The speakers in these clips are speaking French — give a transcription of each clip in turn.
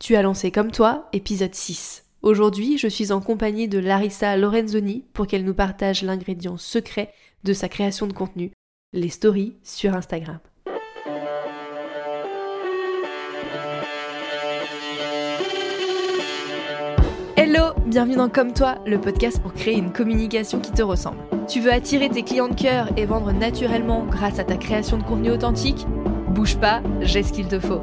Tu as lancé comme toi, épisode 6. Aujourd'hui, je suis en compagnie de Larissa Lorenzoni pour qu'elle nous partage l'ingrédient secret de sa création de contenu, les stories sur Instagram. Hello, bienvenue dans Comme toi, le podcast pour créer une communication qui te ressemble. Tu veux attirer tes clients de cœur et vendre naturellement grâce à ta création de contenu authentique? Bouge pas, j'ai ce qu'il te faut.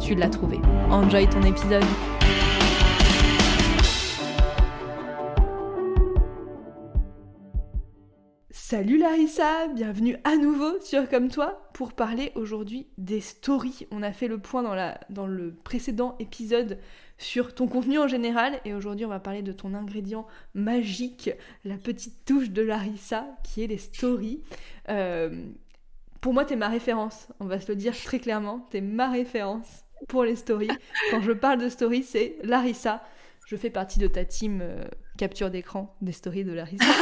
tu l'as trouvé. Enjoy ton épisode. Salut Larissa, bienvenue à nouveau sur Comme toi pour parler aujourd'hui des stories. On a fait le point dans, le précédent épisode sur ton contenu en général et aujourd'hui on va parler de ton ingrédient magique, la petite touche de Larissa qui est les stories. Euh, pour moi, t'es ma référence, on va se le dire très clairement, t'es ma référence pour les stories. Quand je parle de stories, c'est Larissa. Je fais partie de ta team euh, capture d'écran des stories de Larissa.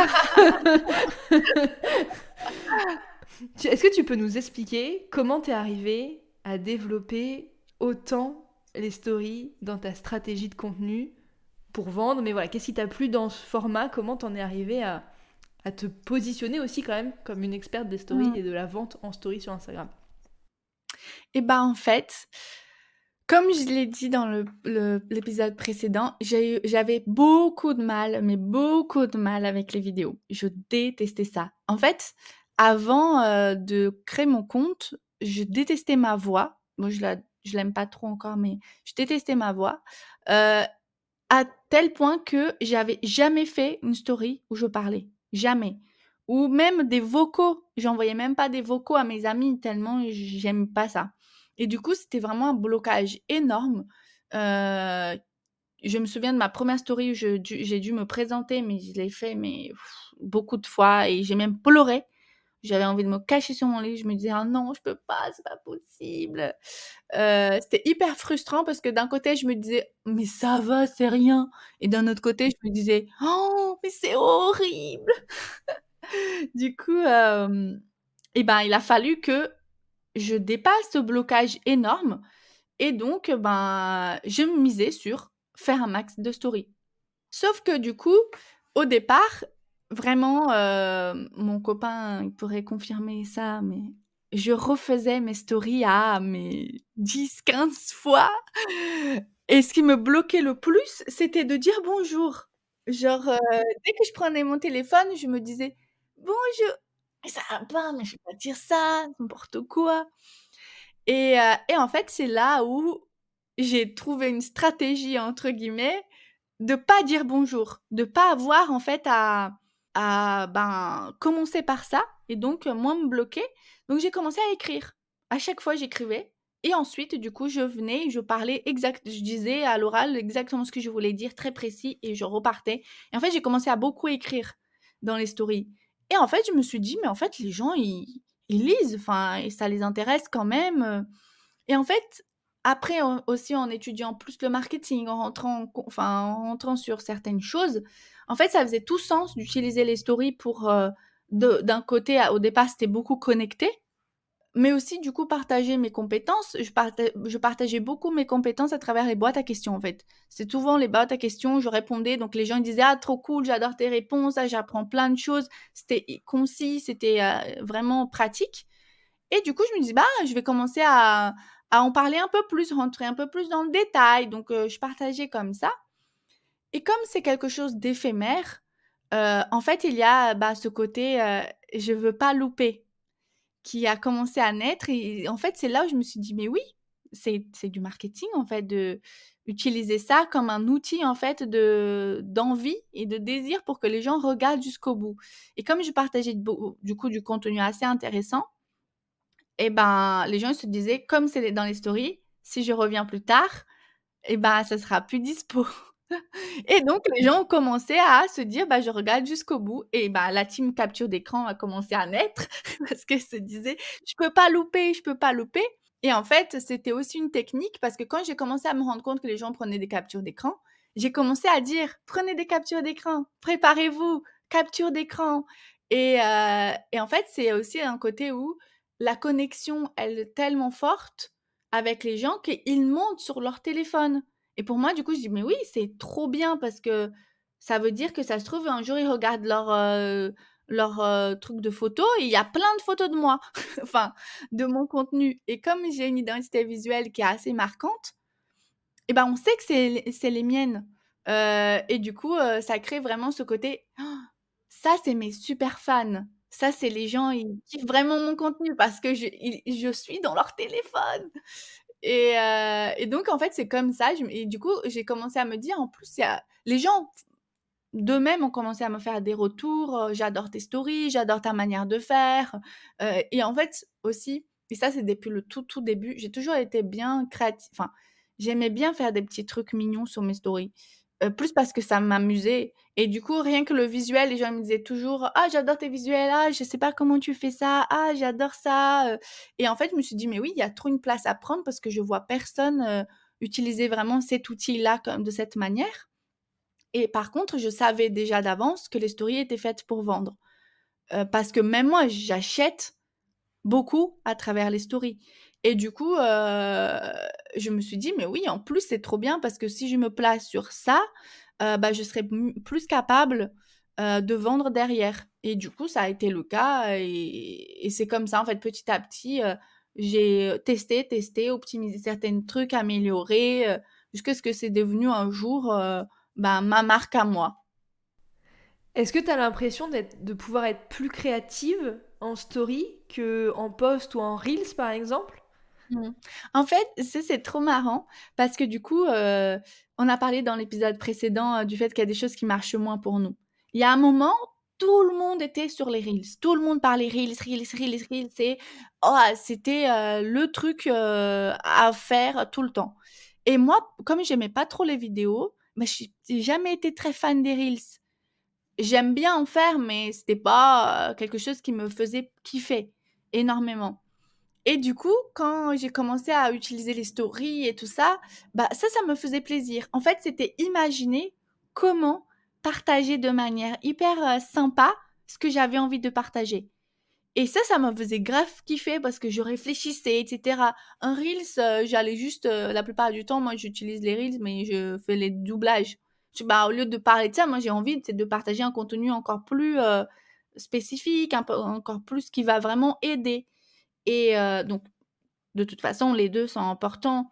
Est-ce que tu peux nous expliquer comment t'es arrivée à développer autant les stories dans ta stratégie de contenu pour vendre? Mais voilà, qu'est-ce qui t'a plu dans ce format? Comment t'en es arrivée à, à te positionner aussi quand même comme une experte des stories mm. et de la vente en story sur Instagram? Et eh bah ben, en fait, comme je l'ai dit dans l'épisode précédent, j'avais beaucoup de mal, mais beaucoup de mal avec les vidéos. Je détestais ça. En fait, avant euh, de créer mon compte, je détestais ma voix. Moi, je je l'aime pas trop encore, mais je détestais ma voix. Euh, à tel point que j'avais jamais fait une story où je parlais. Jamais. Ou même des vocaux. J'envoyais même pas des vocaux à mes amis tellement j'aime pas ça. Et du coup, c'était vraiment un blocage énorme. Euh, je me souviens de ma première story où j'ai dû me présenter, mais je l'ai fait mais beaucoup de fois et j'ai même pleuré. J'avais envie de me cacher sur mon lit. Je me disais, ah non, je peux pas, c'est pas possible. Euh, c'était hyper frustrant parce que d'un côté, je me disais, mais ça va, c'est rien. Et d'un autre côté, je me disais, oh, mais c'est horrible. du coup, euh, eh ben, il a fallu que je dépasse ce blocage énorme. Et donc, ben, je me misais sur faire un max de stories. Sauf que du coup, au départ, Vraiment, euh, mon copain, il pourrait confirmer ça, mais je refaisais mes stories à mes 10, 15 fois. Et ce qui me bloquait le plus, c'était de dire bonjour. Genre, euh, dès que je prenais mon téléphone, je me disais bonjour. Mais ça va pas, mais je vais pas dire ça, n'importe quoi. Et, euh, et en fait, c'est là où j'ai trouvé une stratégie, entre guillemets, de pas dire bonjour, de pas avoir en fait à, à ben, commencer par ça et donc moi me bloquer. Donc j'ai commencé à écrire. À chaque fois, j'écrivais. Et ensuite, du coup, je venais, je parlais exact, je disais à l'oral exactement ce que je voulais dire, très précis, et je repartais. Et en fait, j'ai commencé à beaucoup écrire dans les stories. Et en fait, je me suis dit, mais en fait, les gens, ils, lisent, enfin, et ça les intéresse quand même. Et en fait, après aussi en étudiant plus le marketing, en rentrant, enfin, en sur certaines choses, en fait, ça faisait tout sens d'utiliser les stories pour, euh, d'un côté, au départ, c'était beaucoup connecté, mais aussi, du coup, partager mes compétences. Je, partageais beaucoup mes compétences à travers les boîtes à questions, en fait. C'est souvent les boîtes à questions, je répondais, donc les gens disaient, ah, trop cool, j'adore tes réponses, ah, j'apprends plein de choses. C'était concis, c'était euh, vraiment pratique. Et du coup, je me dis, bah, je vais commencer à, en parler un peu plus, rentrer un peu plus dans le détail. Donc, euh, je partageais comme ça. Et comme c'est quelque chose d'éphémère, euh, en fait, il y a bah, ce côté je veux pas louper qui a commencé à naître. Et en fait, c'est là où je me suis dit mais oui, c'est du marketing en fait de utiliser ça comme un outil en fait de d'envie et de désir pour que les gens regardent jusqu'au bout. Et comme je partageais du coup du contenu assez intéressant, et eh ben les gens se disaient comme c'est dans les stories, si je reviens plus tard, et ben, ça sera plus dispo. Et donc les gens ont commencé à se dire: «Bah, je regarde jusqu'au bout» et bah, la team capture d'écran a commencé à naître parce qu'elle se disait: «Je peux pas louper, je peux pas louper» et en fait, c'était aussi une technique parce que quand j'ai commencé à me rendre compte que les gens prenaient des captures d'écran, j'ai commencé à dire: «Prenez des captures d'écran, préparez-vous, capture d'écran» et heu et en fait, c'est aussi un côté où la connexion, est tellement forte avec les gens qu'ils montent sur leur téléphone. Et pour moi, du coup, je dis: «Mais oui, c'est trop bien parce que ça veut dire que ça se trouve, un jour, ils regardent leur, leur, truc de photos et il y a plein de photos de moi, enfin, de mon contenu et comme j'ai une identité visuelle qui est assez marquante et ben, on sait que c'est les miennes, et du coup, ça crée vraiment ce côté: «Ça, c'est mes super fans. Ça, c'est les gens, ils kiffent vraiment mon contenu parce que je je suis dans leur téléphone». Et, heu, et donc en fait, c'est comme ça, et du coup, j'ai commencé à me dire, en plus, a les gens d'eux-mêmes ont commencé à me faire des retours, heu: «J'adore tes stories, j'adore ta manière de faire», heu et en fait aussi, et ça, c'est depuis le tout, tout début, j'ai toujours été bien créati enfin, j'aimais bien faire des petits trucs mignons sur mes stories, heu, plus parce que ça m'amusait. Et du coup, rien que le visuel, les gens me disaient toujours: «Ah, j'adore tes visuels, ah, je sais pas comment tu fais ça, ah, j'adore ça», heu et en fait, je me suis dit: «Mais oui, il y a trop une place à prendre parce que je vois personne, heu, utiliser vraiment cet outil-là de cette manière» et par contre, je savais déjà d'avance que les stories étaient faites pour vendre, parce que même moi, j'achète beaucoup à travers les stories et du coup, heu, je me suis dit: «Mais oui, en plus, c'est trop bien parce que si je me place sur ça, heu, bah, je serai plus capable, heu, de vendre derrière» et du coup, ça a été le cas et c'est comme ça, en fait, petit à petit, j'ai, testé, testé, optimisé certains trucs, amélioré, jusqu'à ce que c'est devenu un jour, bah, ma marque à moi. Est-ce que tu as l'impression de pouvoir être plus créative en story qu'en post ou en reels, par exemple? Mmh. En fait, c'est trop marrant parce que du coup, heu, on a parlé dans l'épisode précédent, heu, du fait qu'il y a des choses qui marchent moins pour nous. Il y a un moment, tout le monde était sur les reels. Tout le monde parlait reels, reels, reels, reels oh, c'était, heu, le truc, à faire tout le temps et moi, comme j'aimais pas trop les vidéos, bah, j'ai jamais été très fan des reels. J'aime bien en faire, mais c'était pas, quelque chose qui me faisait kiffer énormément et du coup, quand j'ai commencé à utiliser les stories et tout ça, bah, ça, ça me faisait plaisir. En fait, c'était imaginer comment partager de manière hyper, heu, sympa ce que j'avais envie de partager et ça, ça me faisait grave kiffer parce que je réfléchissais et cetera. Un reels, heu, j'allais juste, heu, la plupart du temps, moi, j'utilise les reels, mais je fais les doublages. Je bah, au lieu de parler de ça, moi, j'ai envie, de partager un contenu encore plus, spécifique, encore plus qui va vraiment aider et heu, donc de toute façon, les 2 sont importants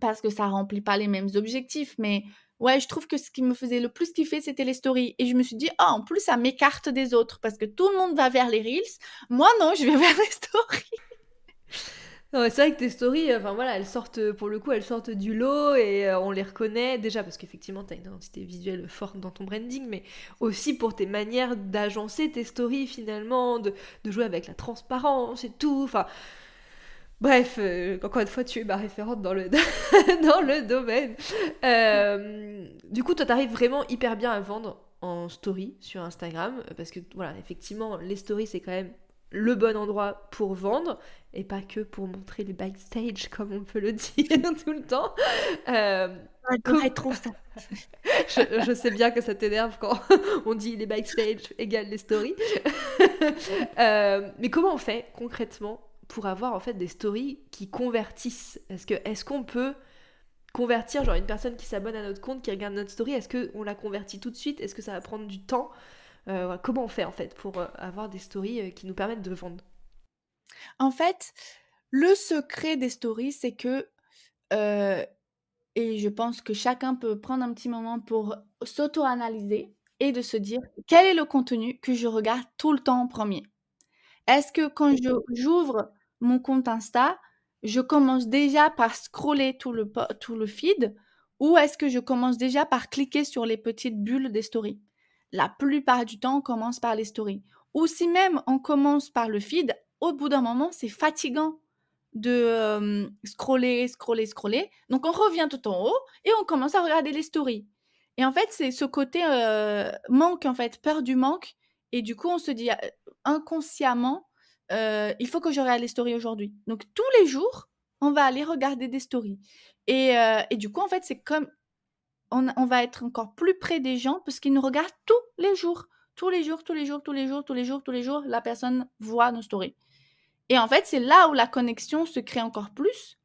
parce que ça remplit pas les mêmes objectifs, mais ouais, je trouve que ce qui me faisait le plus kiffer, c'était les stories et je me suis dit: «Ah, en plus, ça m'écarte des autres parce que tout le monde va vers les reels. Moi, non, je vais vers les stories». C'est vrai que tes stories, enfin voilà, elles sortent, pour le coup, elles sortent du lot et heu, on les reconnaît déjà parce qu'effectivement, tu as une identité visuelle forte dans ton branding, mais aussi pour tes manières d'agencer tes stories finalement, de jouer avec la transparence et tout, enfin bref, encore une fois, tu es ma référente dans le dans le domaine. Du coup, toi, tu arrives vraiment hyper bien à vendre en story sur Instagram, parce que voilà, effectivement, les stories, c'est quand même le bon endroit pour vendre et pas que pour montrer les backstage comme on peut le dire tout le temps. Euh, ouais, trop ça. je, je, sais bien que ça t'énerve quand on dit les backstage égale les stories. euh, mais comment on fait concrètement pour avoir en fait des stories qui convertissent? Est-ce que est-ce qu'on peut convertir genre une personne qui s'abonne à notre compte, qui regarde notre story, est-ce qu'on la convertit tout de suite? Est-ce que ça va prendre du temps comment on fait en fait pour euh, avoir des stories euh, qui nous permettent de vendre? En fait, le secret des stories, c'est que, et je pense que chacun peut prendre un petit moment pour s'auto-analyser et de se dire quel est le contenu que je regarde tout le temps en premier? Est-ce que quand j'ouvre mon compte Insta, je commence déjà par scroller tout le, tout le feed? Ou est-ce que je commence déjà par cliquer sur les petites bulles des stories? La plupart du temps, on commence par les stories. Ou si même on commence par le feed, au bout d'un moment, c'est fatigant de scroller, scroller, scroller. Donc on revient tout en haut et on commence à regarder les stories. Et en fait, c'est ce côté manque, en fait, peur du manque. Et du coup, on se dit inconsciemment, il faut que je regarde les stories aujourd'hui. Donc tous les jours, on va aller regarder des stories. Et, et du coup, en fait, c'est comme on, va être encore plus près des gens parce qu'ils nous regardent tous les jours. Tous les jours, tous les jours, tous les jours, tous les jours, tous les jours, la personne voit nos stories. Et en fait, c'est là où la connexion se crée encore plus.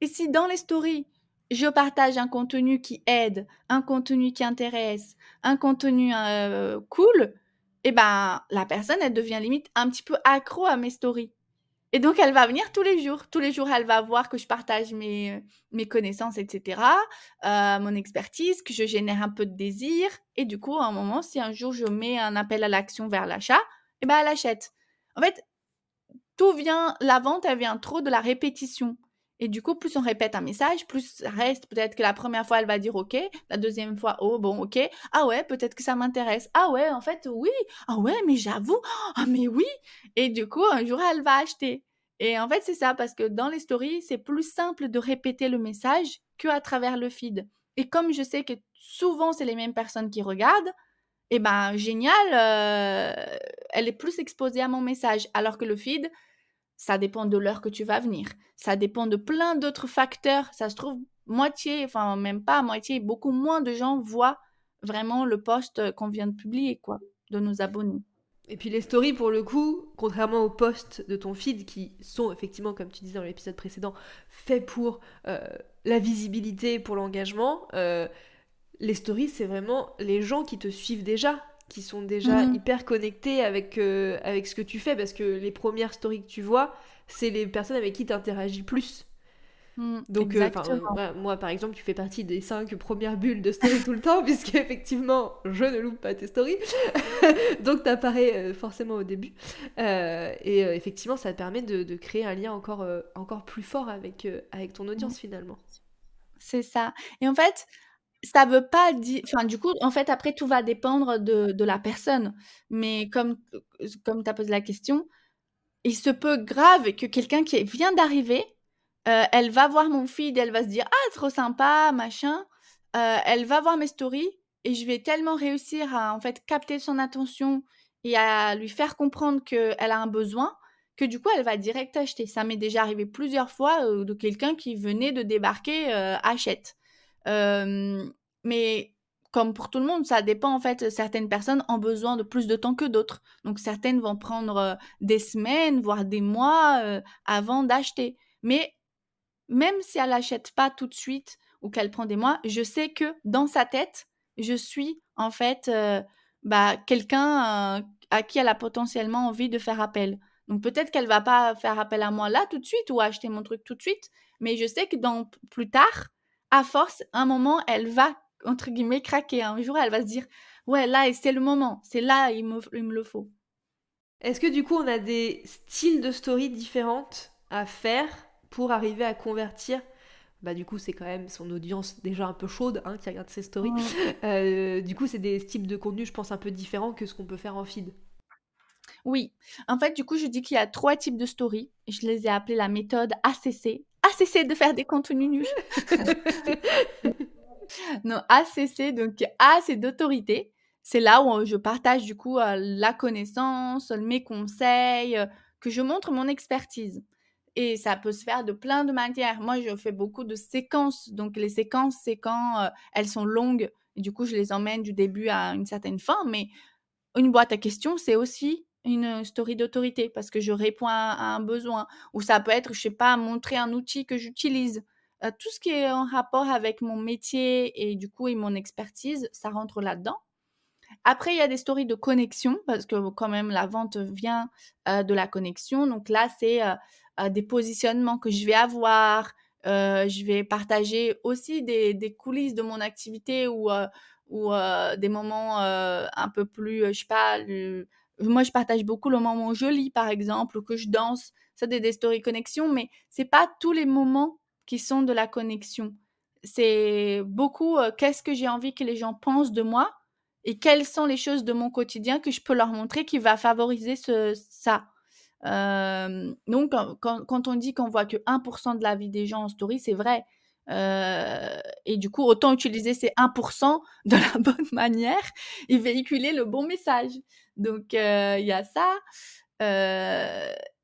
Et si dans les stories, je partage un contenu qui aide, un contenu qui intéresse, un contenu euh, cool, eh ben la personne, elle devient limite un petit peu accro à mes stories. Et donc, elle va venir tous les jours. Tous les jours, elle va voir que je partage mes, mes connaissances, etc., euh, mon expertise, que je génère un peu de désir. Et du coup, à un moment, si un jour je mets un appel à l'action vers l'achat, eh ben, elle achète. En fait, tout vient, la vente, elle vient trop de la répétition. Et du coup, plus on répète un message, plus ça reste. Peut-être que la première fois, elle va dire OK. La deuxième fois, oh bon, OK. Ah ouais, peut-être que ça m'intéresse. Ah ouais, en fait, oui. Ah ouais, mais j'avoue. Ah mais oui. Et du coup, un jour, elle va acheter. Et en fait, c'est ça, parce que dans les stories, c'est plus simple de répéter le message qu'à travers le feed. Et comme je sais que souvent, c'est les mêmes personnes qui regardent, eh ben, génial, euh, elle est plus exposée à mon message. Alors que le feed, ça dépend de l'heure que tu vas venir. Ça dépend de plein d'autres facteurs. Ça se trouve, moitié, enfin même pas moitié, beaucoup moins de gens voient vraiment le post qu'on vient de publier, quoi, de nos abonnés. Et puis les stories, pour le coup, contrairement aux posts de ton feed, qui sont effectivement, comme tu disais dans l'épisode précédent, faits pour euh, la visibilité, pour l'engagement, euh, les stories, c'est vraiment les gens qui te suivent déjà qui sont déjà mmh. hyper connectés avec, euh, avec ce que tu fais parce que les premières stories que tu vois, c'est les personnes avec qui tu interagis plus. Mmh, Donc, euh, moi, par exemple, tu fais partie des cinq premières bulles de stories tout le temps, puisque effectivement, je ne loupe pas tes stories. Donc, tu apparais euh, forcément au début. et effectivement, ça te permet de, de, créer un lien encore, encore plus fort avec, avec ton audience, mmh. finalement. C'est ça. Et en fait, ça veut pas dire enfin, du coup, en fait, après, tout va dépendre de la personne. Mais comme comme tu as posé la question, il se peut grave que quelqu'un qui vient d'arriver, euh, elle va voir mon feed, elle va se dire: «Ah, trop sympa, machin». Euh, elle va voir mes stories et je vais tellement réussir à, en fait, capter son attention et à lui faire comprendre qu'elle a un besoin, que du coup, elle va direct acheter. Ça m'est déjà arrivé plusieurs fois, euh, de quelqu'un qui venait de débarquer, achète mais comme pour tout le monde, ça dépend en fait. Certaines personnes ont besoin de plus de temps que d'autres. Donc certaines vont prendre des semaines, voire des mois avant d'acheter. Mais même si elle n'achète pas tout de suite ou qu'elle prend des mois, je sais que dans sa tête, je suis en fait bah, quelqu'un à qui elle a potentiellement envie de faire appel. Donc peut-être qu'elle va pas faire appel à moi là tout de suite ou acheter mon truc tout de suite, mais je sais que dans plus tard, à force, un moment, elle va, entre guillemets, craquer. Un jour, elle va se dire, ouais, là, c'est le moment, c'est là, il me, il me le faut. Est-ce que du coup, on a des styles de story différentes à faire pour arriver à convertir? Bah du coup c'est quand même son audience déjà un peu chaude hein, qui regarde ses stories. Euh, du coup c'est des types de contenu je pense un peu différents que ce qu'on peut faire en feed. Oui, en fait du coup je dis qu'il y a trois types de stories. Je les ai appelés la méthode ACC. ACC de faire des contenus nuls. non, ACC, donc A, c'est d'autorité. C'est là où je partage du coup euh, la connaissance, mes conseils, euh, que je montre mon expertise. Et ça peut se faire de plein de manières. Moi, je fais beaucoup de séquences. Donc, les séquences, c'est quand euh, elles sont longues. Du coup, je les emmène du début à une certaine fin. Mais une boîte à questions, c'est aussi une story d'autorité parce que je réponds à, un besoin. Ou ça peut être, je sais pas, montrer un outil que j'utilise. Euh, tout ce qui est en rapport avec mon métier et du coup et mon expertise, ça rentre là-dedans. Après, il y a des stories de connexion parce que quand même la vente vient euh, de la connexion. Donc là, c'est euh, des positionnements que je vais avoir. je vais partager aussi des, des, coulisses de mon activité ou, ou des moments un peu plus, je sais pas, moi, je partage beaucoup le moment où je lis, par exemple, ou que je danse. Ça, des, des stories connexion, mais c'est pas tous les moments qui sont de la connexion. C'est beaucoup euh, qu'est-ce que j'ai envie que les gens pensent de moi et quelles sont les choses de mon quotidien que je peux leur montrer qui va favoriser ce, ça. donc, quand, quand, on dit qu'on voit que 1% de la vie des gens en story, c'est vrai. Et du coup, autant utiliser ces 1% de la bonne manière et véhiculer le bon message. Donc, il y a ça.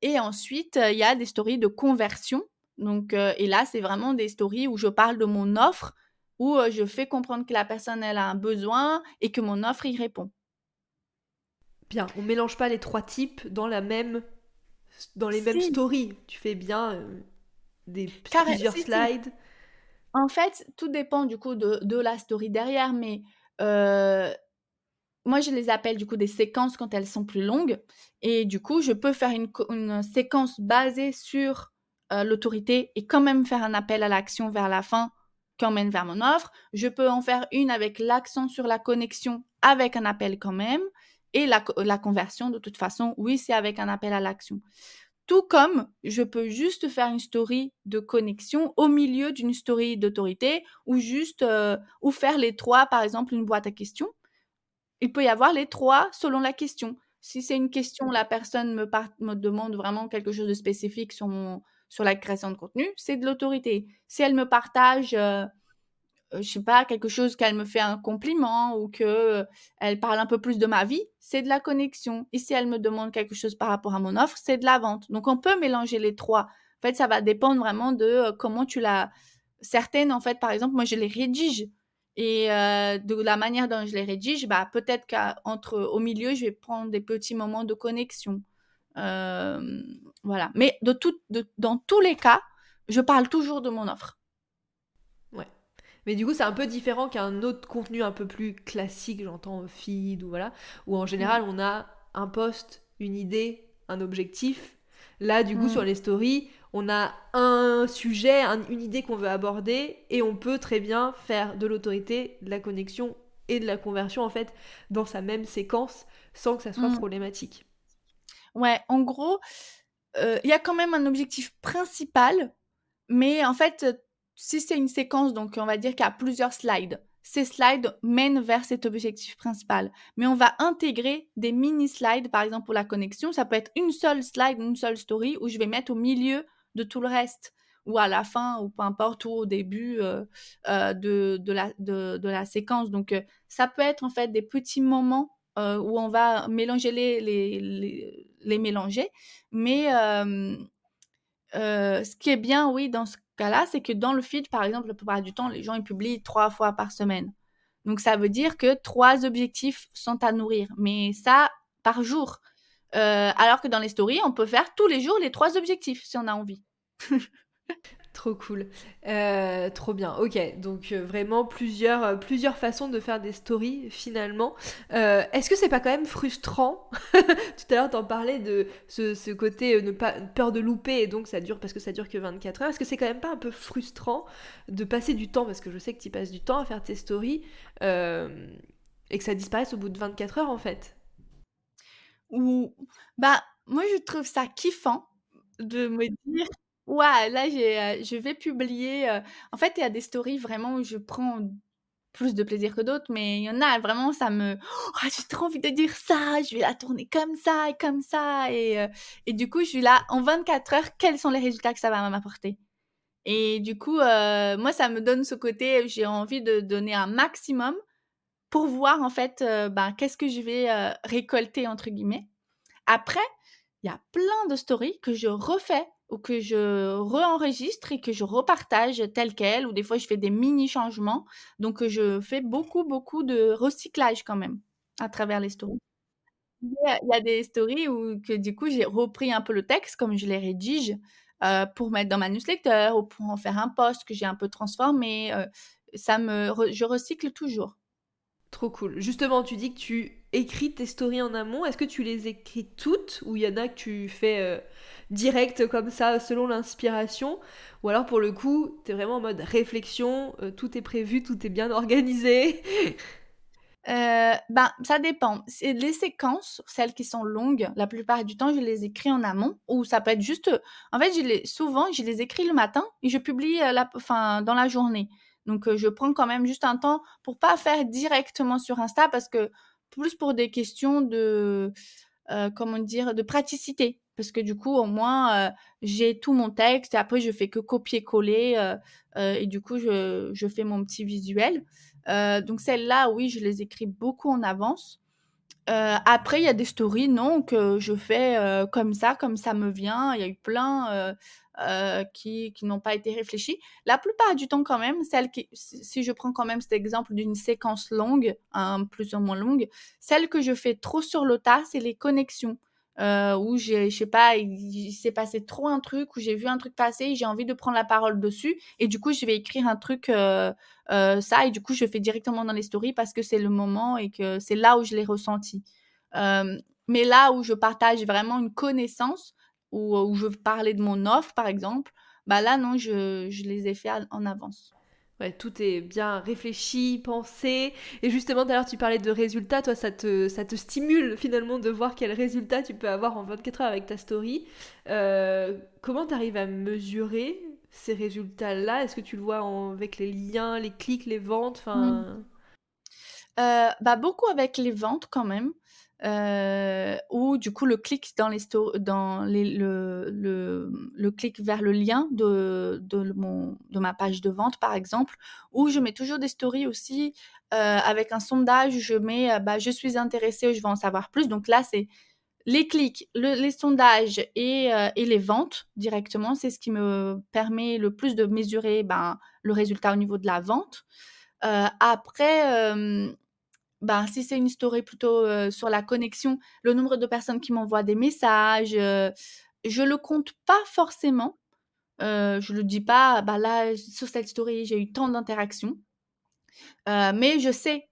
et ensuite, il y a des stories de conversion. Donc, et là, c'est vraiment des stories où je parle de mon offre, où je fais comprendre que la personne, elle a un besoin et que mon offre y répond. Bien, on mélange pas les trois types dans la même dans les mêmes stories. Tu fais bien des plusieurs slides. En fait, tout dépend du coup de, la story derrière, mais moi je les appelle du coup des séquences quand elles sont plus longues. Et du coup, je peux faire une, séquence basée sur l'autorité et quand même faire un appel à l'action vers la fin qui emmène vers mon offre. Je peux en faire une avec l'accent sur la connexion avec un appel quand même. Et la conversion, de toute façon, oui, c'est avec un appel à l'action. Tout comme je peux juste faire une story de connexion au milieu d'une story d'autorité ou juste euh, ou faire les trois, par exemple, une boîte à questions. Il peut y avoir les trois selon la question. Si c'est une question, la personne me, demande vraiment quelque chose de spécifique sur, sur la création de contenu, c'est de l'autorité. Si elle me partage euh, je sais pas, quelque chose qu'elle me fait un compliment ou que euh, elle parle un peu plus de ma vie, c'est de la connexion. Et si elle me demande quelque chose par rapport à mon offre, c'est de la vente. Donc on peut mélanger les trois. En fait, ça va dépendre vraiment de euh, comment tu l'as. Certaines, en fait, par exemple, moi je les rédige. Et de la manière dont je les rédige, bah, peut-être qu'entre au milieu, je vais prendre des petits moments de connexion. voilà. Mais de tout, dans tous les cas, je parle toujours de mon offre. Mais du coup, c'est un peu différent qu'un autre contenu un peu plus classique, j'entends feed ou voilà, où en général mm. on a un post, une idée, un objectif. Là, du coup, mm. sur les stories, on a un sujet, une idée qu'on veut aborder et on peut très bien faire de l'autorité, de la connexion et de la conversion en fait dans sa même séquence sans que ça soit mm. problématique. Ouais, en gros, euh, il y a quand même un objectif principal, mais en fait, si c'est une séquence, donc on va dire qu'il y a plusieurs slides, ces slides mènent vers cet objectif principal. Mais on va intégrer des mini-slides, par exemple pour la connexion. Ça peut être une seule slide, une seule story, où je vais mettre au milieu de tout le reste, ou à la fin, ou peu importe, ou au début euh, euh, de, de, la, de, de, la séquence. Donc euh, ça peut être en fait des petits moments où on va mélanger les, les, mélanger. Mais ce qui est bien, oui, dans ce cas-là, c'est que dans le feed, par exemple, la plupart du temps, les gens ils publient trois fois par semaine. Donc ça veut dire que trois objectifs sont à nourrir, mais ça par jour. Euh, alors que dans les stories, on peut faire tous les jours les trois objectifs si on a envie. Trop cool. Euh, trop bien. Ok, donc euh, vraiment plusieurs, euh, plusieurs façons de faire des stories finalement. Est-ce que c'est pas quand même frustrant? Tout à l'heure, t'en parlais de ce, côté ne pas, peur de louper et donc ça dure parce que ça dure que 24 heures. Est-ce que c'est quand même pas un peu frustrant de passer du temps, parce que je sais que tu passes du temps à faire tes stories et que ça disparaisse au bout de 24 heures en fait Ou, bah, moi je trouve ça kiffant de me dire Ouais, là, j'ai, je vais publier, en fait, il y a des stories vraiment où je prends plus de plaisir que d'autres, mais il y en a vraiment, ça me «Oh, j'ai trop envie de dire ça, je vais la tourner comme ça et comme ça» et et du coup, je suis là, en 24 heures, quels sont les résultats que ça va m'apporter? Et du coup, moi, ça me donne ce côté, j'ai envie de donner un maximum pour voir, en fait, ben, qu'est-ce que je vais, «récolter» entre guillemets. Après, il y a plein de stories que je refais ou que je re-enregistre et que je repartage tel quel, ou des fois je fais des mini changements. Donc je fais beaucoup, beaucoup de recyclage quand même à travers les stories. Il y a des stories où que du coup j'ai repris un peu le texte comme je les rédige euh, pour mettre dans ma newsletter ou pour en faire un post que j'ai un peu transformé. Euh, ça me, je recycle toujours. Trop cool. Justement, tu dis que tu écris tes stories en amont. Est-ce que tu les écris toutes ou il y en a que tu fais euh, direct comme ça selon l'inspiration Ou alors pour le coup, tu es vraiment en mode réflexion, euh, tout est prévu, tout est bien organisé euh, ben, ça dépend. Les séquences, celles qui sont longues, la plupart du temps, je les écris en amont, ou ça peut être juste. En fait, je les, souvent, je les écris le matin et je publie la, enfin, dans la journée. Donc, je prends quand même juste un temps pour pas faire directement sur Insta parce que plus pour des questions de comment dire, de praticité. Parce que du coup, au moins, j'ai tout mon texte et après, je fais que copier-coller et du coup, je, je, fais mon petit visuel. donc, celles-là, oui, je les écris beaucoup en avance. Euh, après, il y a des stories, non, que je fais euh, comme ça, comme ça me vient. Il y a eu plein euh, qui, qui n'ont pas été réfléchis. La plupart du temps, quand même, celle qui, si je prends quand même cet exemple d'une séquence longue, un plus ou moins longue, celle que je fais trop sur le tas, c'est les connexions. Euh, où je sais pas, il, s'est passé trop un truc, où j'ai vu un truc passer, j'ai envie de prendre la parole dessus, et du coup, je vais écrire un truc, euh, ça, et du coup, je fais directement dans les stories parce que c'est le moment et que c'est là où je l'ai ressenti. mais là où je partage vraiment une connaissance, ou où je parler de mon offre, par exemple, bah là, non, je, je les ai fait en avance. Ouais, tout est bien réfléchi, pensé. Et justement, d'ailleurs, tu parlais de résultats. Toi, ça te, ça te stimule finalement de voir quel résultat tu peux avoir en 24 heures avec ta story. Euh, comment tu arrives à mesurer ces résultats-là? Est-ce que tu le vois avec les liens, les clics, les ventes? Enfin... Mmh. Euh, bah, beaucoup avec les ventes quand même. Euh, ou du coup le clic dans les dans le, clic vers le lien de, ma page de vente par exemple, ou je mets toujours des stories aussi euh, avec un sondage, je mets euh, bah, je suis intéressée, je veux en savoir plus. Donc là c'est les clics, les sondages et, et, les ventes directement, c'est ce qui me permet le plus de mesurer ben, le résultat au niveau de la vente. après, ben, si c'est une story plutôt sur la connexion, le nombre de personnes qui m'envoient des messages, je le compte pas forcément. je le dis pas, bah là, sur cette story, j'ai eu tant d'interactions. mais je sais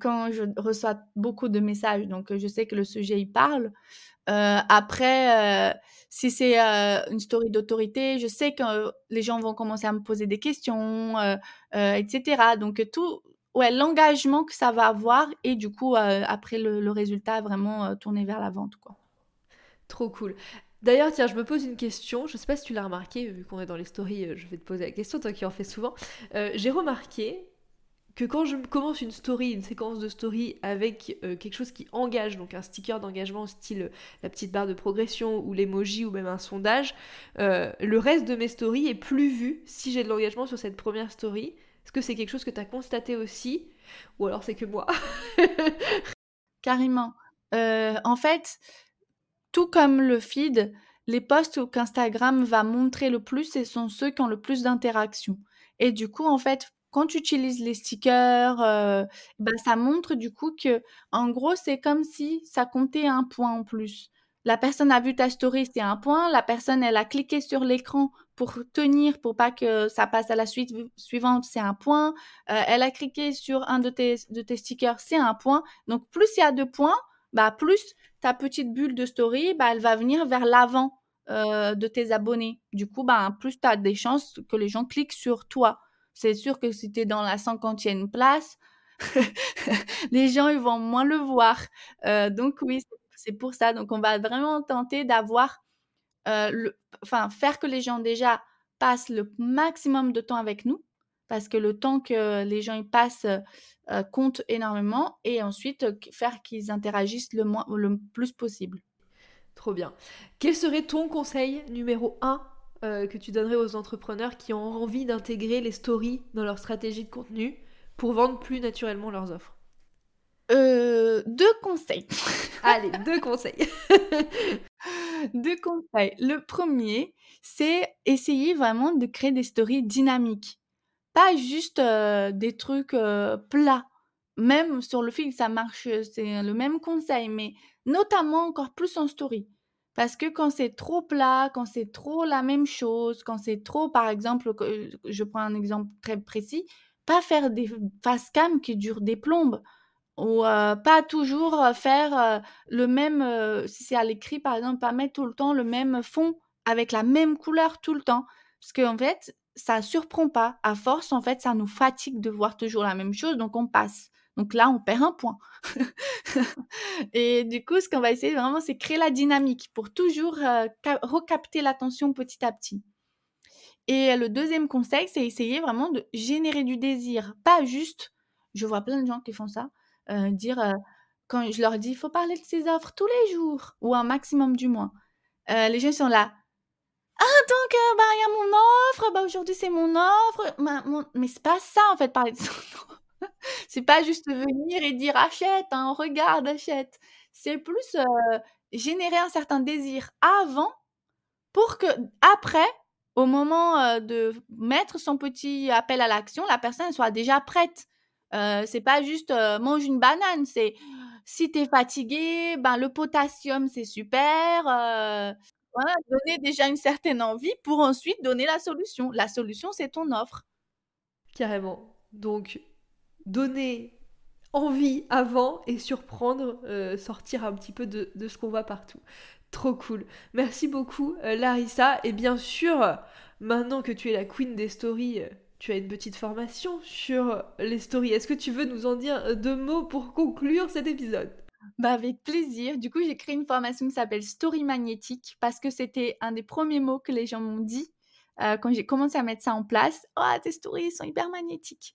quand je reçois beaucoup de messages, donc je sais que le sujet il parle. après, si c'est une story d'autorité, je sais que les gens vont commencer à me poser des questions, etc. Donc tout, ouais, l'engagement que ça va avoir et du coup, euh, après le, résultat, vraiment euh, tourner vers la vente. Quoi. Trop cool. D'ailleurs, tiens, je me pose une question. Je sais pas si tu l'as remarqué, vu qu'on est dans les stories, euh, je vais te poser la question, toi qui en fais souvent. J'ai remarqué que quand je commence une story, une séquence de story avec quelque chose qui engage, donc un sticker d'engagement style la petite barre de progression ou l'emoji ou même un sondage, le reste de mes stories est plus vu si j'ai de l'engagement sur cette première story est-ce que c'est quelque chose que tu as constaté aussi Ou alors c'est que moi Carrément. Euh, en fait, tout comme le feed, les posts qu'Instagram va montrer le plus, ce sont ceux qui ont le plus d'interactions. Et du coup, en fait, quand tu utilises les stickers, euh, ben, ça montre du coup que, en gros, c'est comme si ça comptait un point en plus. La personne a vu ta story, c'est un point. La personne, elle a cliqué sur l'écran pour tenir, pour pas que ça passe à la suite suivante, c'est un point. Euh, elle a cliqué sur un de tes, de tes stickers, c'est un point. Donc, plus il y a de points, bah, plus ta petite bulle de story, bah, elle va venir vers l'avant euh, de tes abonnés. Du coup, bah, plus tu as des chances que les gens cliquent sur toi. C'est sûr que si tu es dans la cinquantième place, les gens ils vont moins le voir. Euh, donc oui, c'est pour ça. Donc on va vraiment tenter d'avoir euh, enfin, faire que les gens déjà passent le maximum de temps avec nous, parce que le temps que les gens y passent euh, compte énormément, et ensuite euh, faire qu'ils interagissent le, moins, le plus possible. Trop bien. Quel serait ton conseil numéro 1 que tu donnerais aux entrepreneurs qui ont envie d'intégrer les stories dans leur stratégie de contenu pour vendre plus naturellement leurs offres? Deux conseils. Allez, deux conseils. deux conseils. Le premier, c'est essayer vraiment de créer des stories dynamiques. Pas juste des trucs plats. Même sur le fil, ça marche, c'est le même conseil, mais notamment encore plus en story. Parce que quand c'est trop plat, quand c'est trop la même chose, quand c'est trop, par exemple, je prends un exemple très précis, pas faire des face cam qui durent des plombes ou pas toujours faire le même, si c'est à l'écrit par exemple, pas mettre tout le temps le même fond avec la même couleur tout le temps. Parce qu'en fait, ça surprend pas. À force, en fait, ça nous fatigue de voir toujours la même chose, donc on passe. Donc là, on perd un point. et du coup, ce qu'on va essayer vraiment, c'est créer la dynamique pour toujours recapter l'attention petit à petit. Et le deuxième conseil, c'est essayer vraiment de générer du désir, pas juste, je vois plein de gens qui font ça, dire quand je leur dis, il faut parler de ces offres tous les jours, ou un maximum du mois, euh, les gens sont là. Ah, donc, euh, bah, il y a mon offre, bah, aujourd'hui, c'est mon offre. Bah, mais c'est pas ça, en fait, parler de son offre. c'est pas juste venir et dire achète, hein, regarde, achète. C'est plus euh, générer un certain désir avant pour que, après, au moment de mettre son petit appel à l'action, la personne soit déjà prête. Euh, c'est pas juste mange une banane, c'est si tu es fatigué, ben le potassium c'est super. voilà, donner déjà une certaine envie pour ensuite donner la solution. La solution c'est ton offre. Carrément. Donc donner envie avant et surprendre, sortir un petit peu de, de ce qu'on voit partout. Trop cool. Merci beaucoup Larissa. Et bien sûr, maintenant que tu es la queen des stories tu as une petite formation sur les stories. Est-ce que tu veux nous en dire deux mots pour conclure cet épisode? Bah avec plaisir. Du coup, j'ai créé une formation qui s'appelle Story Magnétique parce que c'était un des premiers mots que les gens m'ont dit euh, quand j'ai commencé à mettre ça en place. Oh, tes stories sont hyper magnétiques.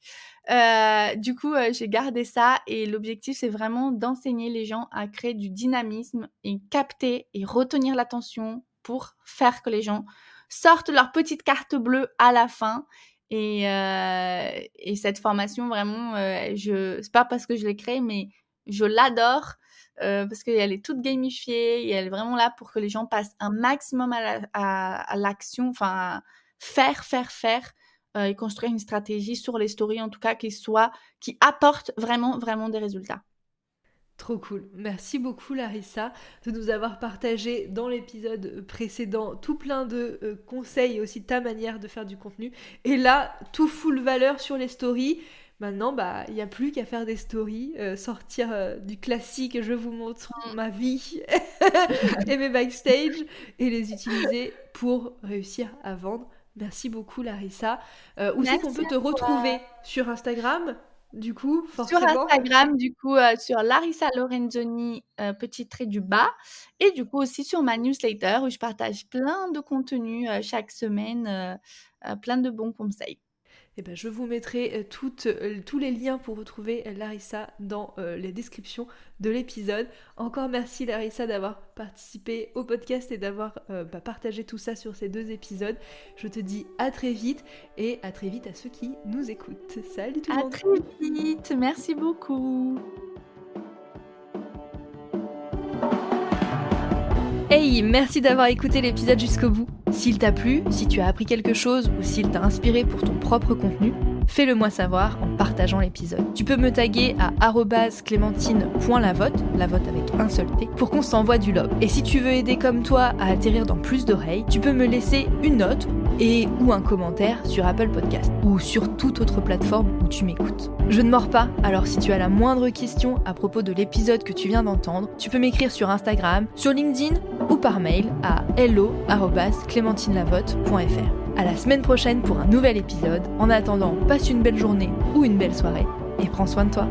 Euh, du coup, euh, j'ai gardé ça et l'objectif, c'est vraiment d'enseigner les gens à créer du dynamisme et capter et retenir l'attention pour faire que les gens sortent leur petite carte bleue à la fin et, euh, et cette formation, vraiment, euh, je c'est pas parce que je l'ai créée, mais je l'adore euh, parce qu'elle est toute gamifiée et elle est vraiment là pour que les gens passent un maximum à l'action, enfin, faire, faire, faire et construire une stratégie sur les stories, en tout cas, qui soit, qui apporte vraiment, vraiment des résultats. Trop cool. Merci beaucoup Larissa de nous avoir partagé dans l'épisode précédent tout plein de euh, conseils et aussi ta manière de faire du contenu. Et là, tout full valeur sur les stories. Maintenant, bah, il n'y a plus qu'à faire des stories, euh, sortir euh, du classique, je vous montre mm. ma vie et mes backstage et les utiliser pour réussir à vendre. Merci beaucoup Larissa. où c'est qu'on peut te retrouver? Sur Instagram? Du coup, forcément. Sur Instagram, du coup, euh, sur Larissa Lorenzoni, euh, petit trait du bas. Et du coup, aussi sur ma newsletter où je partage plein de contenus euh, chaque semaine, plein de bons conseils. Eh ben, je vous mettrai euh, toutes, euh, tous les liens pour retrouver Larissa dans euh, les descriptions de l'épisode. Encore merci Larissa d'avoir participé au podcast et d'avoir bah, partagé tout ça sur ces deux épisodes. Je te dis à très vite et à très vite à ceux qui nous écoutent. Salut tout le monde. À très vite. Merci beaucoup. Hey, merci d'avoir écouté l'épisode jusqu'au bout. S'il t'a plu, si tu as appris quelque chose ou s'il t'a inspiré pour ton propre contenu, fais-le moi savoir en partageant l'épisode. Tu peux me taguer à clémentine.lavote, la vote avec un seul T, pour qu'on s'envoie du love. Et si tu veux aider comme toi à atterrir dans plus d'oreilles, tu peux me laisser une note et ou un commentaire sur Apple Podcast ou sur toute autre plateforme où tu m'écoutes. Je ne mords pas, alors si tu as la moindre question à propos de l'épisode que tu viens d'entendre, tu peux m'écrire sur Instagram, sur LinkedIn ou par mail à hello@clémentinelavote.fr. À la semaine prochaine pour un nouvel épisode. En attendant, passe une belle journée ou une belle soirée et prends soin de toi.